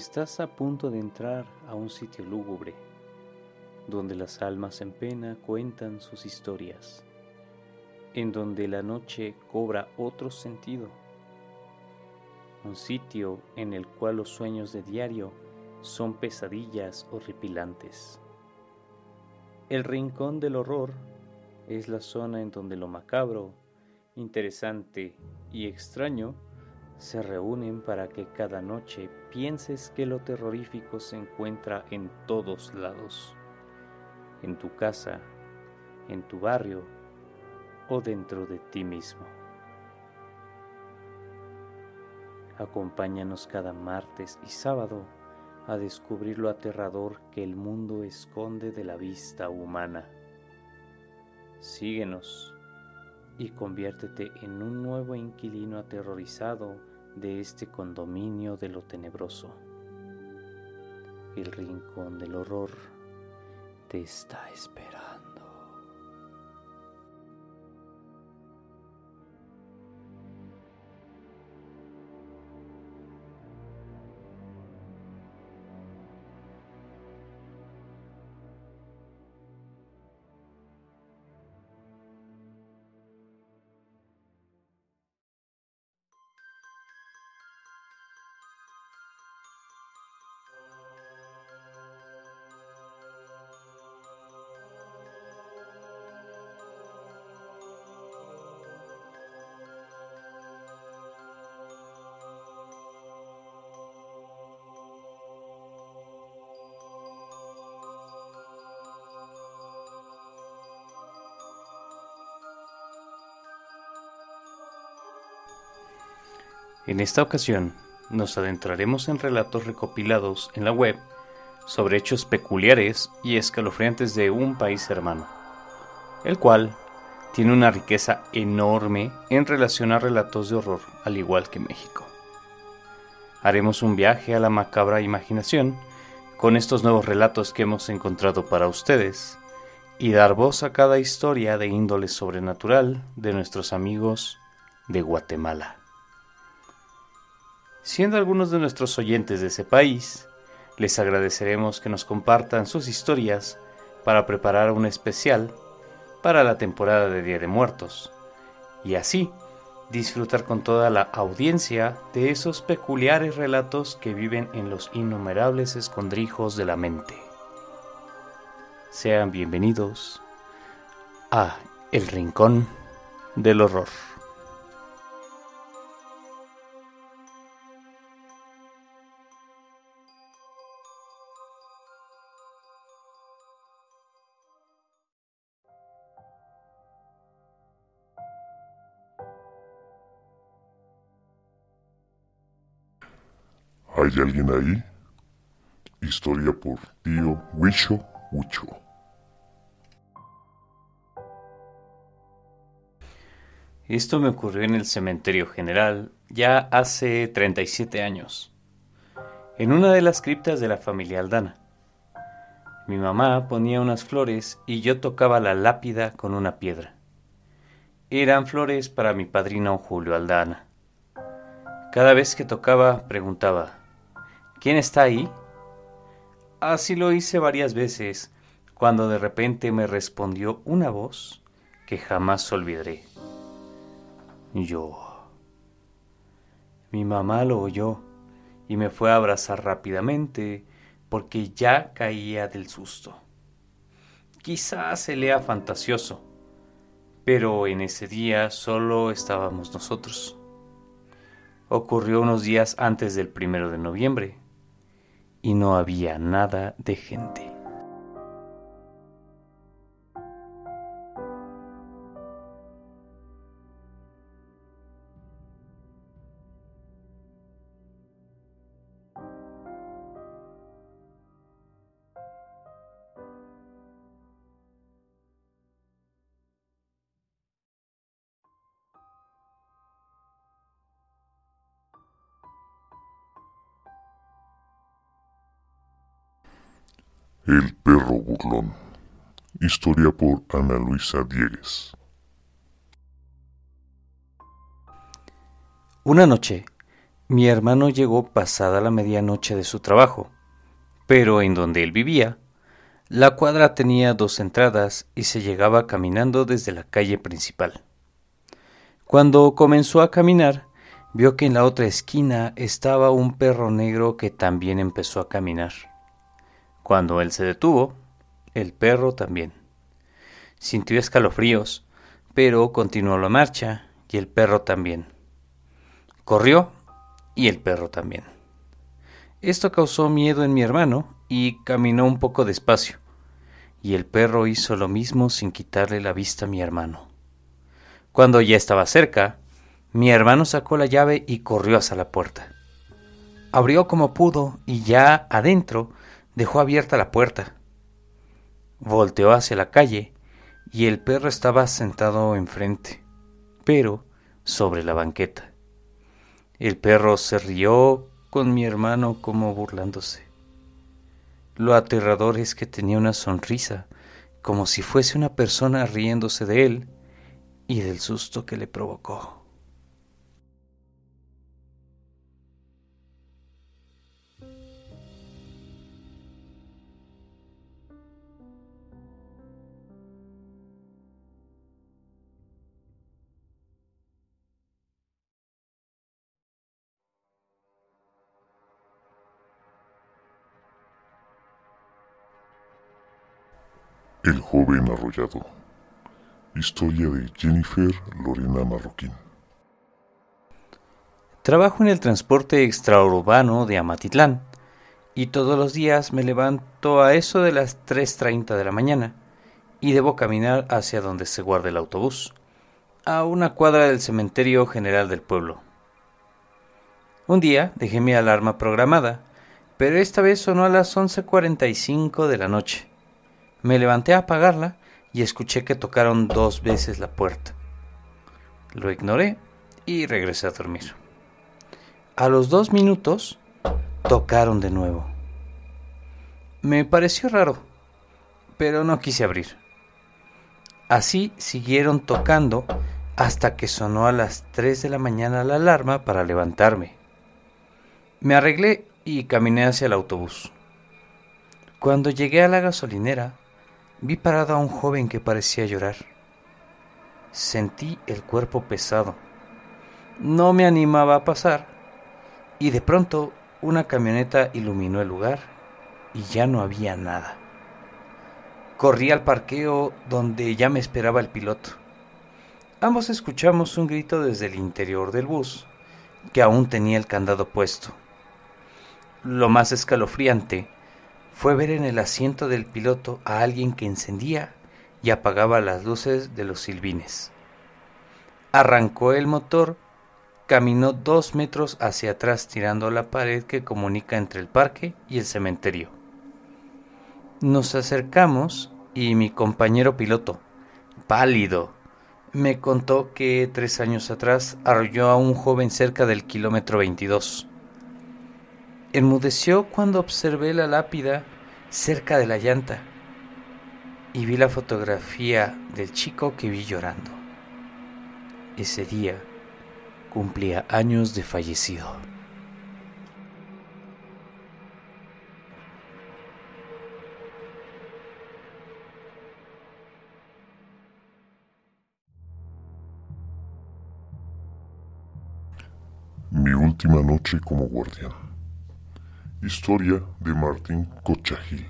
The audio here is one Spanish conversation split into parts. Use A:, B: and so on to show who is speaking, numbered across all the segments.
A: Estás a punto de entrar a un sitio lúgubre, donde las almas en pena cuentan sus historias, en donde la noche cobra otro sentido, un sitio en el cual los sueños de diario son pesadillas horripilantes. El rincón del horror es la zona en donde lo macabro, interesante y extraño se reúnen para que cada noche pienses que lo terrorífico se encuentra en todos lados, en tu casa, en tu barrio o dentro de ti mismo. Acompáñanos cada martes y sábado a descubrir lo aterrador que el mundo esconde de la vista humana. Síguenos y conviértete en un nuevo inquilino aterrorizado de este condominio de lo tenebroso. El rincón del horror te está esperando. En esta ocasión nos adentraremos en relatos recopilados en la web sobre hechos peculiares y escalofriantes de un país hermano, el cual tiene una riqueza enorme en relación a relatos de horror, al igual que México. Haremos un viaje a la macabra imaginación con estos nuevos relatos que hemos encontrado para ustedes y dar voz a cada historia de índole sobrenatural de nuestros amigos de Guatemala. Siendo algunos de nuestros oyentes de ese país, les agradeceremos que nos compartan sus historias para preparar un especial para la temporada de Día de Muertos y así disfrutar con toda la audiencia de esos peculiares relatos que viven en los innumerables escondrijos de la mente. Sean bienvenidos a El Rincón del Horror.
B: ¿Hay alguien ahí? Historia por tío Huicho Hucho.
A: Esto me ocurrió en el cementerio general ya hace 37 años, en una de las criptas de la familia Aldana. Mi mamá ponía unas flores y yo tocaba la lápida con una piedra. Eran flores para mi padrino Julio Aldana. Cada vez que tocaba preguntaba, ¿Quién está ahí? Así lo hice varias veces, cuando de repente me respondió una voz que jamás olvidaré. Yo. Mi mamá lo oyó y me fue a abrazar rápidamente porque ya caía del susto. Quizás se lea fantasioso, pero en ese día solo estábamos nosotros. Ocurrió unos días antes del primero de noviembre y no había nada de gente.
B: El perro burlón. Historia por Ana Luisa
A: Una noche, Mi hermano llegó pasada la medianoche de su trabajo, pero en donde él vivía, la cuadra tenía dos entradas y se llegaba caminando desde la calle principal. Cuando comenzó a caminar, vio que en la otra esquina estaba un perro negro que también empezó a caminar. Cuando él se detuvo, el perro también. Sintió escalofríos, pero continuó la marcha y el perro también. Corrió y el perro también. Esto causó miedo en mi hermano y caminó un poco despacio, y el perro hizo lo mismo sin quitarle la vista a mi hermano. Cuando ya estaba cerca, mi hermano sacó la llave y corrió hacia la puerta. Abrió como pudo y ya adentro dejó abierta la puerta. Volteó hacia la calle y el perro estaba sentado enfrente, pero sobre la banqueta. El perro se rió con mi hermano como burlándose. Lo aterrador es que tenía una sonrisa, como si fuese una persona riéndose de él y del susto que le provocó.
B: El joven arrollado. Historia de Jennifer Lorena Marroquín.
A: Trabajo en el transporte extraurbano de Amatitlán y todos los días me levanto a eso de las 3.30 de la mañana y debo caminar hacia donde se guarda el autobús, a una cuadra del cementerio general del pueblo. Un día dejé mi alarma programada, pero esta vez sonó a las 11.45 de la noche. Me levanté a apagarla y escuché que tocaron dos veces la puerta. Lo ignoré y regresé a dormir. A los dos minutos tocaron de nuevo. Me pareció raro, pero no quise abrir. Así siguieron tocando hasta que sonó a las tres de la mañana la alarma para levantarme. Me arreglé y caminé hacia el autobús. Cuando llegué a la gasolinera, Vi parado a un joven que parecía llorar. Sentí el cuerpo pesado. No me animaba a pasar y de pronto una camioneta iluminó el lugar y ya no había nada. Corrí al parqueo donde ya me esperaba el piloto. Ambos escuchamos un grito desde el interior del bus, que aún tenía el candado puesto. Lo más escalofriante fue ver en el asiento del piloto a alguien que encendía y apagaba las luces de los silbines. Arrancó el motor, caminó dos metros hacia atrás tirando la pared que comunica entre el parque y el cementerio. Nos acercamos y mi compañero piloto, pálido, me contó que tres años atrás arrolló a un joven cerca del kilómetro 22. Enmudeció cuando observé la lápida cerca de la llanta y vi la fotografía del chico que vi llorando. Ese día cumplía años de fallecido.
B: Mi última noche como guardián. Historia de Martín Cochagil.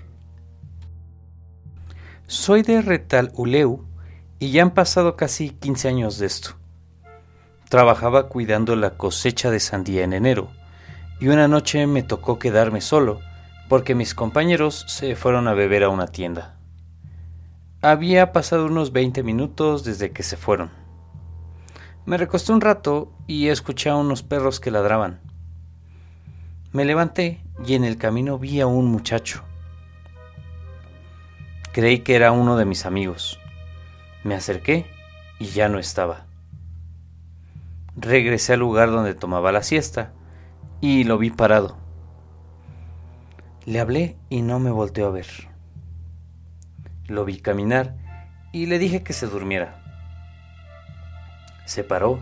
A: Soy de Retal Uleu y ya han pasado casi 15 años de esto. Trabajaba cuidando la cosecha de sandía en enero y una noche me tocó quedarme solo porque mis compañeros se fueron a beber a una tienda. Había pasado unos 20 minutos desde que se fueron. Me recosté un rato y escuché a unos perros que ladraban. Me levanté y en el camino vi a un muchacho. Creí que era uno de mis amigos. Me acerqué y ya no estaba. Regresé al lugar donde tomaba la siesta y lo vi parado. Le hablé y no me volteó a ver. Lo vi caminar y le dije que se durmiera. Se paró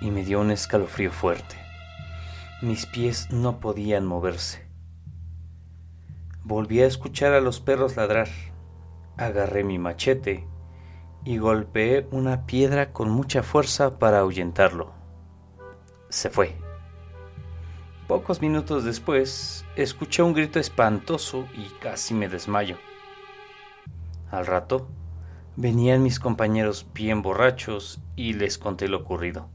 A: y me dio un escalofrío fuerte. Mis pies no podían moverse. Volví a escuchar a los perros ladrar. Agarré mi machete y golpeé una piedra con mucha fuerza para ahuyentarlo. Se fue. Pocos minutos después, escuché un grito espantoso y casi me desmayo. Al rato, venían mis compañeros bien borrachos y les conté lo ocurrido.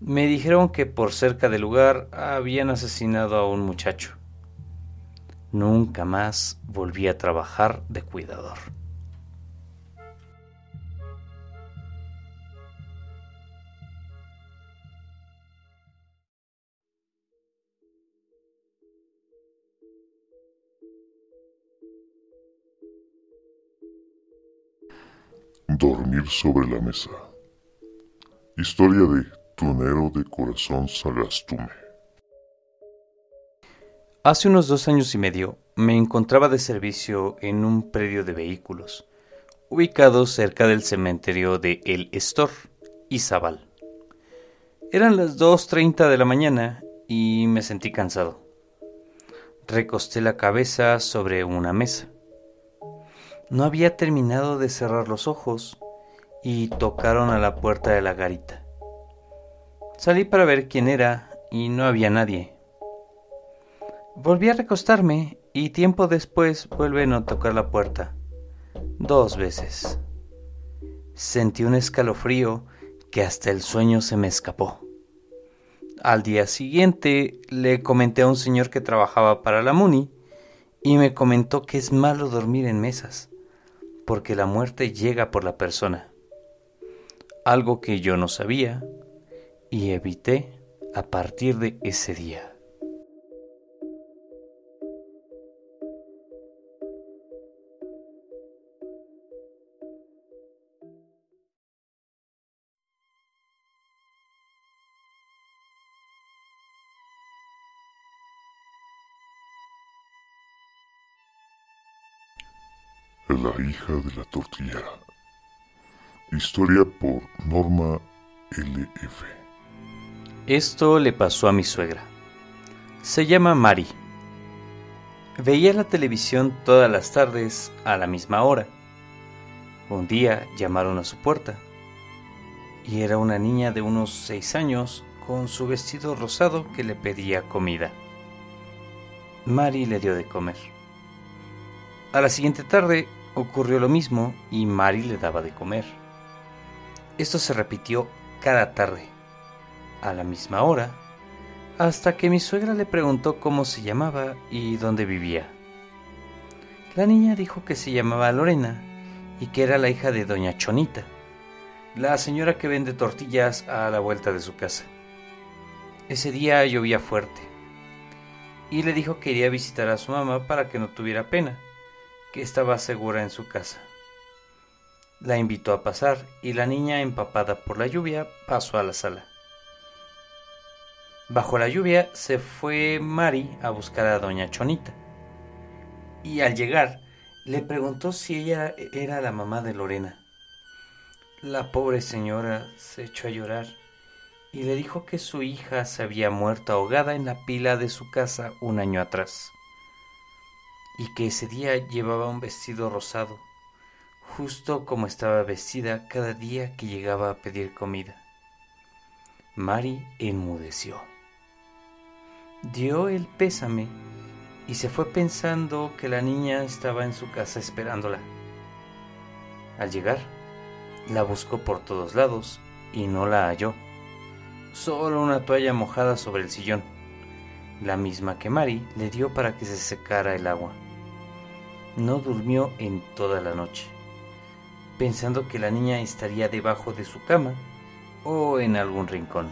A: Me dijeron que por cerca del lugar habían asesinado a un muchacho. Nunca más volví a trabajar de cuidador.
B: Dormir sobre la mesa. Historia de Tunero de Corazón Sagastume.
A: Hace unos dos años y medio me encontraba de servicio en un predio de vehículos, ubicado cerca del cementerio de El Estor, Izabal. Eran las 2.30 de la mañana y me sentí cansado. Recosté la cabeza sobre una mesa. No había terminado de cerrar los ojos y tocaron a la puerta de la garita. Salí para ver quién era y no había nadie. Volví a recostarme y tiempo después vuelven a tocar la puerta. Dos veces. Sentí un escalofrío que hasta el sueño se me escapó. Al día siguiente le comenté a un señor que trabajaba para la MUNI y me comentó que es malo dormir en mesas porque la muerte llega por la persona. Algo que yo no sabía y evité a partir de ese día.
B: La hija de la tortilla. Historia por Norma LF.
A: Esto le pasó a mi suegra. Se llama Mari. Veía la televisión todas las tardes a la misma hora. Un día llamaron a su puerta y era una niña de unos seis años con su vestido rosado que le pedía comida. Mari le dio de comer. A la siguiente tarde ocurrió lo mismo y Mari le daba de comer. Esto se repitió cada tarde, a la misma hora, hasta que mi suegra le preguntó cómo se llamaba y dónde vivía. La niña dijo que se llamaba Lorena y que era la hija de doña Chonita, la señora que vende tortillas a la vuelta de su casa. Ese día llovía fuerte y le dijo que iría a visitar a su mamá para que no tuviera pena que estaba segura en su casa. La invitó a pasar y la niña, empapada por la lluvia, pasó a la sala. Bajo la lluvia se fue Mari a buscar a doña Chonita. Y al llegar, le preguntó si ella era la mamá de Lorena. La pobre señora se echó a llorar y le dijo que su hija se había muerto ahogada en la pila de su casa un año atrás y que ese día llevaba un vestido rosado, justo como estaba vestida cada día que llegaba a pedir comida. Mari enmudeció. Dio el pésame y se fue pensando que la niña estaba en su casa esperándola. Al llegar, la buscó por todos lados y no la halló. Solo una toalla mojada sobre el sillón, la misma que Mari le dio para que se secara el agua no durmió en toda la noche, pensando que la niña estaría debajo de su cama o en algún rincón.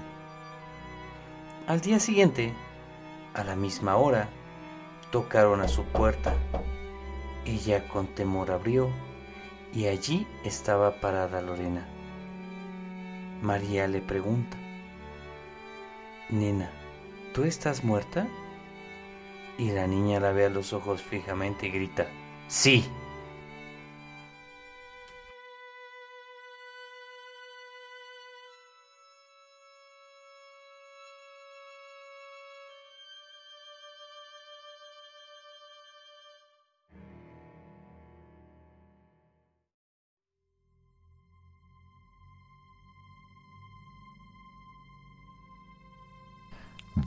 A: Al día siguiente, a la misma hora, tocaron a su puerta. Ella con temor abrió y allí estaba parada Lorena. María le pregunta, Nena, ¿tú estás muerta? Y la niña la ve a los ojos fijamente y grita, Sí.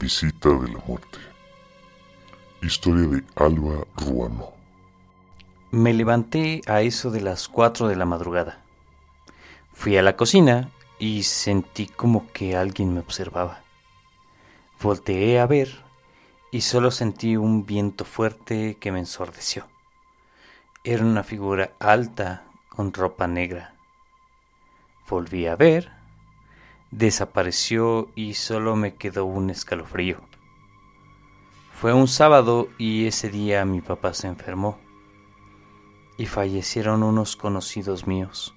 B: Visita de la muerte. Historia de Alba Ruano.
A: Me levanté a eso de las 4 de la madrugada. Fui a la cocina y sentí como que alguien me observaba. Volteé a ver y solo sentí un viento fuerte que me ensordeció. Era una figura alta con ropa negra. Volví a ver, desapareció y solo me quedó un escalofrío. Fue un sábado y ese día mi papá se enfermó y fallecieron unos conocidos míos.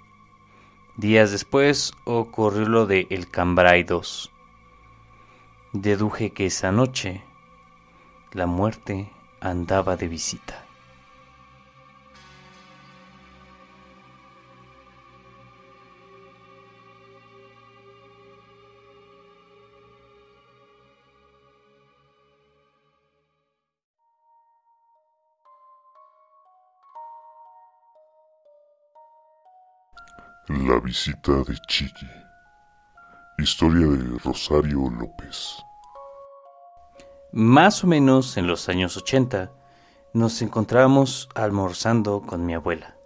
A: Días después ocurrió lo de El Cambrai 2. Deduje que esa noche la muerte andaba de visita.
B: La visita de Chiqui. Historia de Rosario López.
A: Más o menos en los años 80 nos encontrábamos almorzando con mi abuela.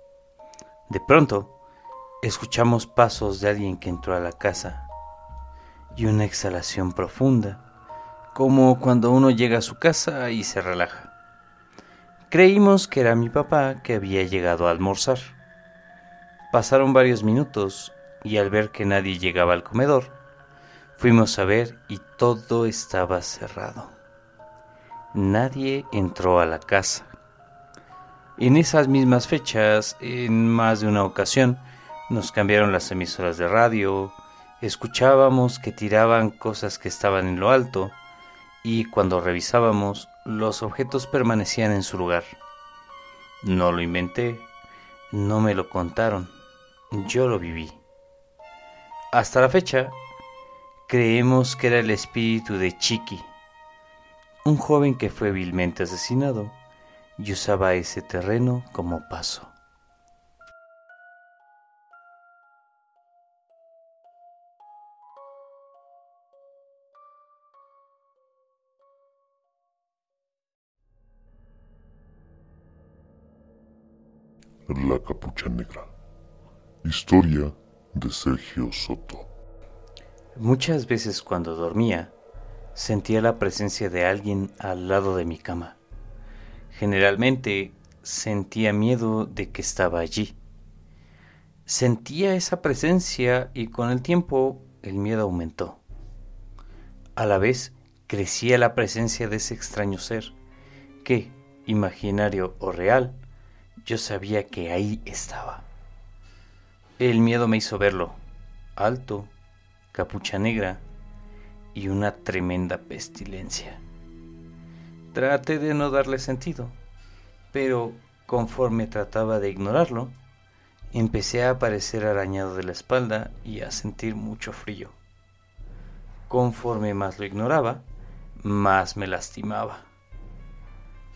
A: De pronto, escuchamos pasos de alguien que entró a la casa y una exhalación profunda, como cuando uno llega a su casa y se relaja. Creímos que era mi papá que había llegado a almorzar. Pasaron varios minutos y al ver que nadie llegaba al comedor, fuimos a ver y todo estaba cerrado. Nadie entró a la casa. En esas mismas fechas, en más de una ocasión, nos cambiaron las emisoras de radio, escuchábamos que tiraban cosas que estaban en lo alto y cuando revisábamos los objetos permanecían en su lugar. No lo inventé, no me lo contaron yo lo viví. Hasta la fecha, creemos que era el espíritu de Chiqui, un joven que fue vilmente asesinado y usaba ese terreno como paso.
B: La capucha negra. Historia de Sergio Soto.
A: Muchas veces cuando dormía, sentía la presencia de alguien al lado de mi cama. Generalmente sentía miedo de que estaba allí. Sentía esa presencia y con el tiempo el miedo aumentó. A la vez crecía la presencia de ese extraño ser que, imaginario o real, yo sabía que ahí estaba. El miedo me hizo verlo, alto, capucha negra y una tremenda pestilencia. Traté de no darle sentido, pero conforme trataba de ignorarlo, empecé a aparecer arañado de la espalda y a sentir mucho frío. Conforme más lo ignoraba, más me lastimaba.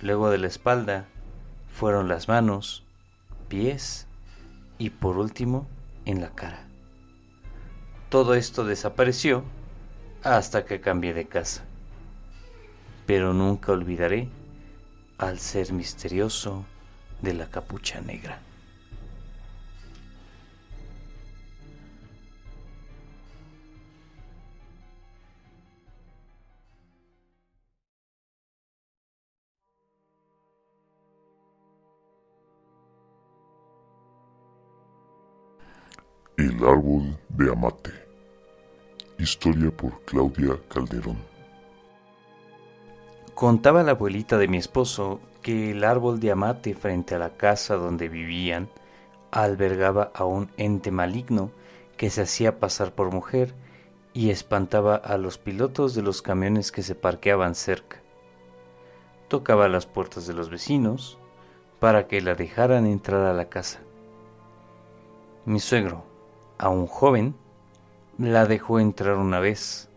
A: Luego de la espalda fueron las manos, pies y por último en la cara. Todo esto desapareció hasta que cambié de casa. Pero nunca olvidaré al ser misterioso de la capucha negra.
B: El árbol de Amate. Historia por Claudia Calderón.
A: Contaba la abuelita de mi esposo que el árbol de Amate frente a la casa donde vivían albergaba a un ente maligno que se hacía pasar por mujer y espantaba a los pilotos de los camiones que se parqueaban cerca. Tocaba las puertas de los vecinos para que la dejaran entrar a la casa. Mi suegro, a un joven, la dejó entrar una vez,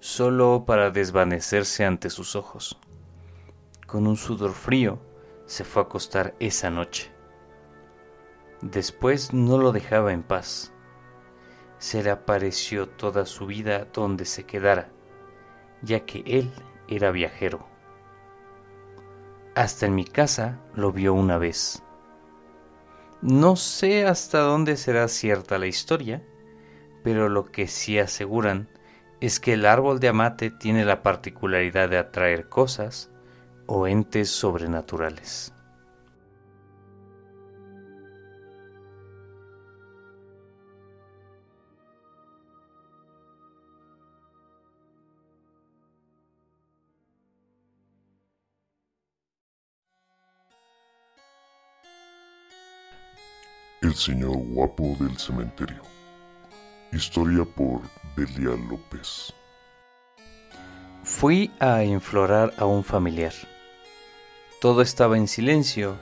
A: solo para desvanecerse ante sus ojos. Con un sudor frío, se fue a acostar esa noche. Después no lo dejaba en paz. Se le apareció toda su vida donde se quedara. ya que él era viajero. Hasta en mi casa lo vio una vez. No sé hasta dónde será cierta la historia, pero lo que sí aseguran es que el árbol de amate tiene la particularidad de atraer cosas o entes sobrenaturales.
B: El señor guapo del cementerio. Historia por Belia López.
A: Fui a inflorar a un familiar. Todo estaba en silencio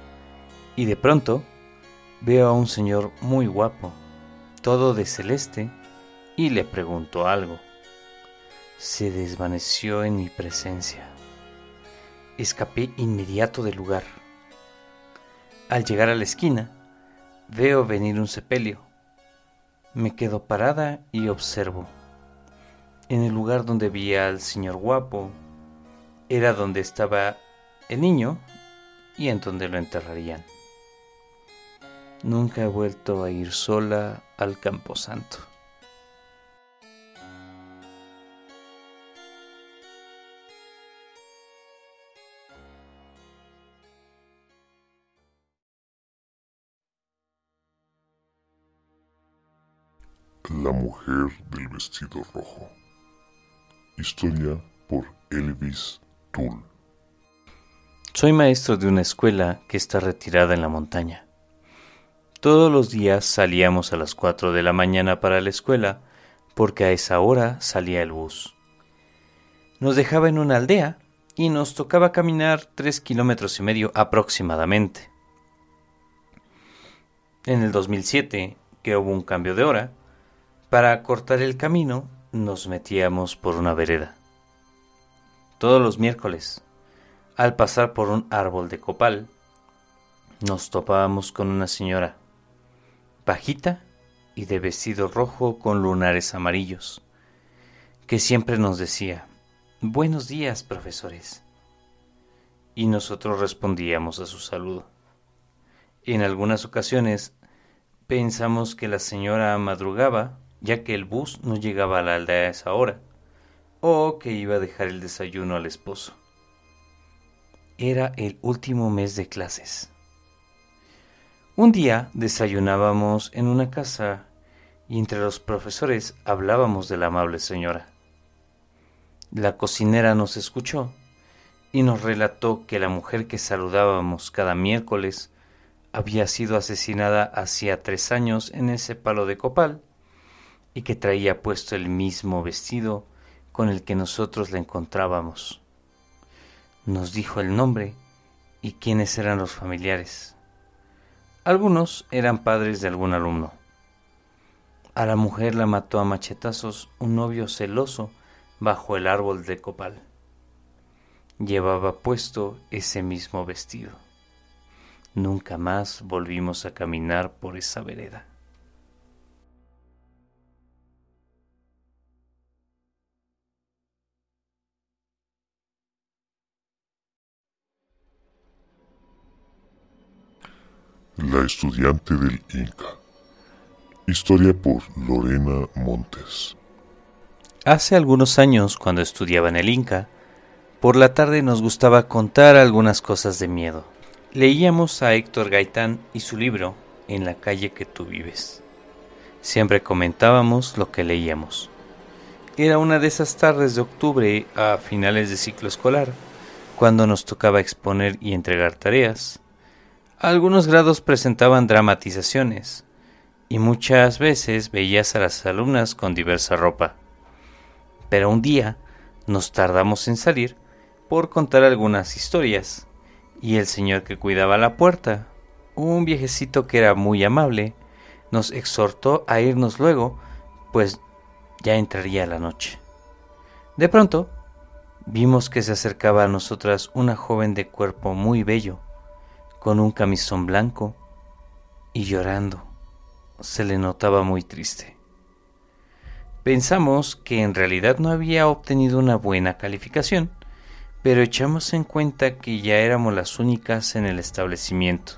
A: y de pronto veo a un señor muy guapo, todo de celeste, y le pregunto algo. Se desvaneció en mi presencia. Escapé inmediato del lugar. Al llegar a la esquina, Veo venir un sepelio. Me quedo parada y observo. En el lugar donde vi al señor guapo, era donde estaba el niño y en donde lo enterrarían. Nunca he vuelto a ir sola al camposanto.
B: La mujer del vestido rojo. Historia por Elvis Tull.
A: Soy maestro de una escuela que está retirada en la montaña. Todos los días salíamos a las 4 de la mañana para la escuela porque a esa hora salía el bus. Nos dejaba en una aldea y nos tocaba caminar tres kilómetros y medio aproximadamente. En el 2007, que hubo un cambio de hora, para cortar el camino nos metíamos por una vereda. Todos los miércoles, al pasar por un árbol de copal, nos topábamos con una señora, bajita y de vestido rojo con lunares amarillos, que siempre nos decía, Buenos días, profesores. Y nosotros respondíamos a su saludo. En algunas ocasiones pensamos que la señora madrugaba ya que el bus no llegaba a la aldea a esa hora, o que iba a dejar el desayuno al esposo. Era el último mes de clases. Un día desayunábamos en una casa y entre los profesores hablábamos de la amable señora. La cocinera nos escuchó y nos relató que la mujer que saludábamos cada miércoles había sido asesinada hacía tres años en ese palo de copal y que traía puesto el mismo vestido con el que nosotros la encontrábamos. Nos dijo el nombre y quiénes eran los familiares. Algunos eran padres de algún alumno. A la mujer la mató a machetazos un novio celoso bajo el árbol de copal. Llevaba puesto ese mismo vestido. Nunca más volvimos a caminar por esa vereda.
B: La estudiante del Inca. Historia por Lorena Montes.
A: Hace algunos años, cuando estudiaba en el Inca, por la tarde nos gustaba contar algunas cosas de miedo. Leíamos a Héctor Gaitán y su libro En la calle que tú vives. Siempre comentábamos lo que leíamos. Era una de esas tardes de octubre a finales de ciclo escolar, cuando nos tocaba exponer y entregar tareas algunos grados presentaban dramatizaciones, y muchas veces veías a las alumnas con diversa ropa. Pero un día nos tardamos en salir por contar algunas historias, y el señor que cuidaba la puerta, un viejecito que era muy amable, nos exhortó a irnos luego, pues ya entraría la noche. De pronto, vimos que se acercaba a nosotras una joven de cuerpo muy bello, con un camisón blanco y llorando. Se le notaba muy triste. Pensamos que en realidad no había obtenido una buena calificación, pero echamos en cuenta que ya éramos las únicas en el establecimiento.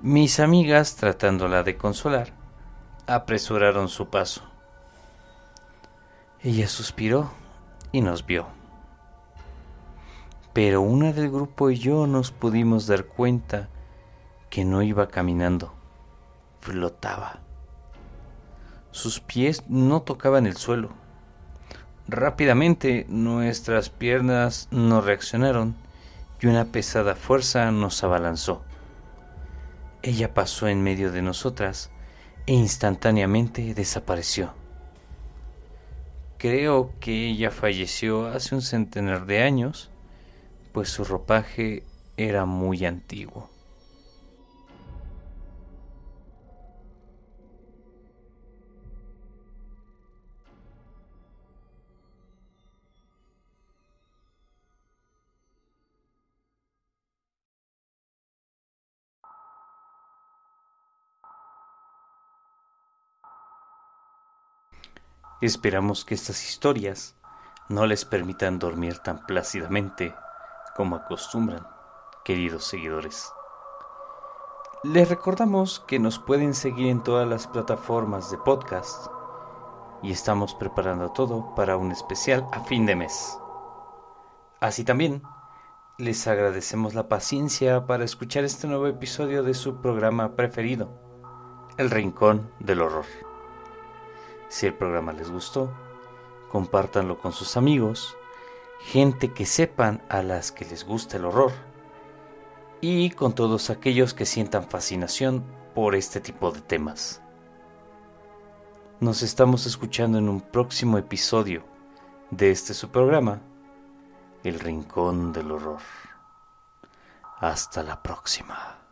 A: Mis amigas, tratándola de consolar, apresuraron su paso. Ella suspiró y nos vio. Pero una del grupo y yo nos pudimos dar cuenta que no iba caminando, flotaba. Sus pies no tocaban el suelo. Rápidamente nuestras piernas no reaccionaron y una pesada fuerza nos abalanzó. Ella pasó en medio de nosotras e instantáneamente desapareció. Creo que ella falleció hace un centenar de años, pues su ropaje era muy antiguo. Esperamos que estas historias no les permitan dormir tan plácidamente como acostumbran, queridos seguidores. Les recordamos que nos pueden seguir en todas las plataformas de podcast y estamos preparando todo para un especial a fin de mes. Así también, les agradecemos la paciencia para escuchar este nuevo episodio de su programa preferido, El Rincón del Horror. Si el programa les gustó, compártanlo con sus amigos, gente que sepan a las que les gusta el horror y con todos aquellos que sientan fascinación por este tipo de temas. Nos estamos escuchando en un próximo episodio de este su programa, El Rincón del Horror. Hasta la próxima.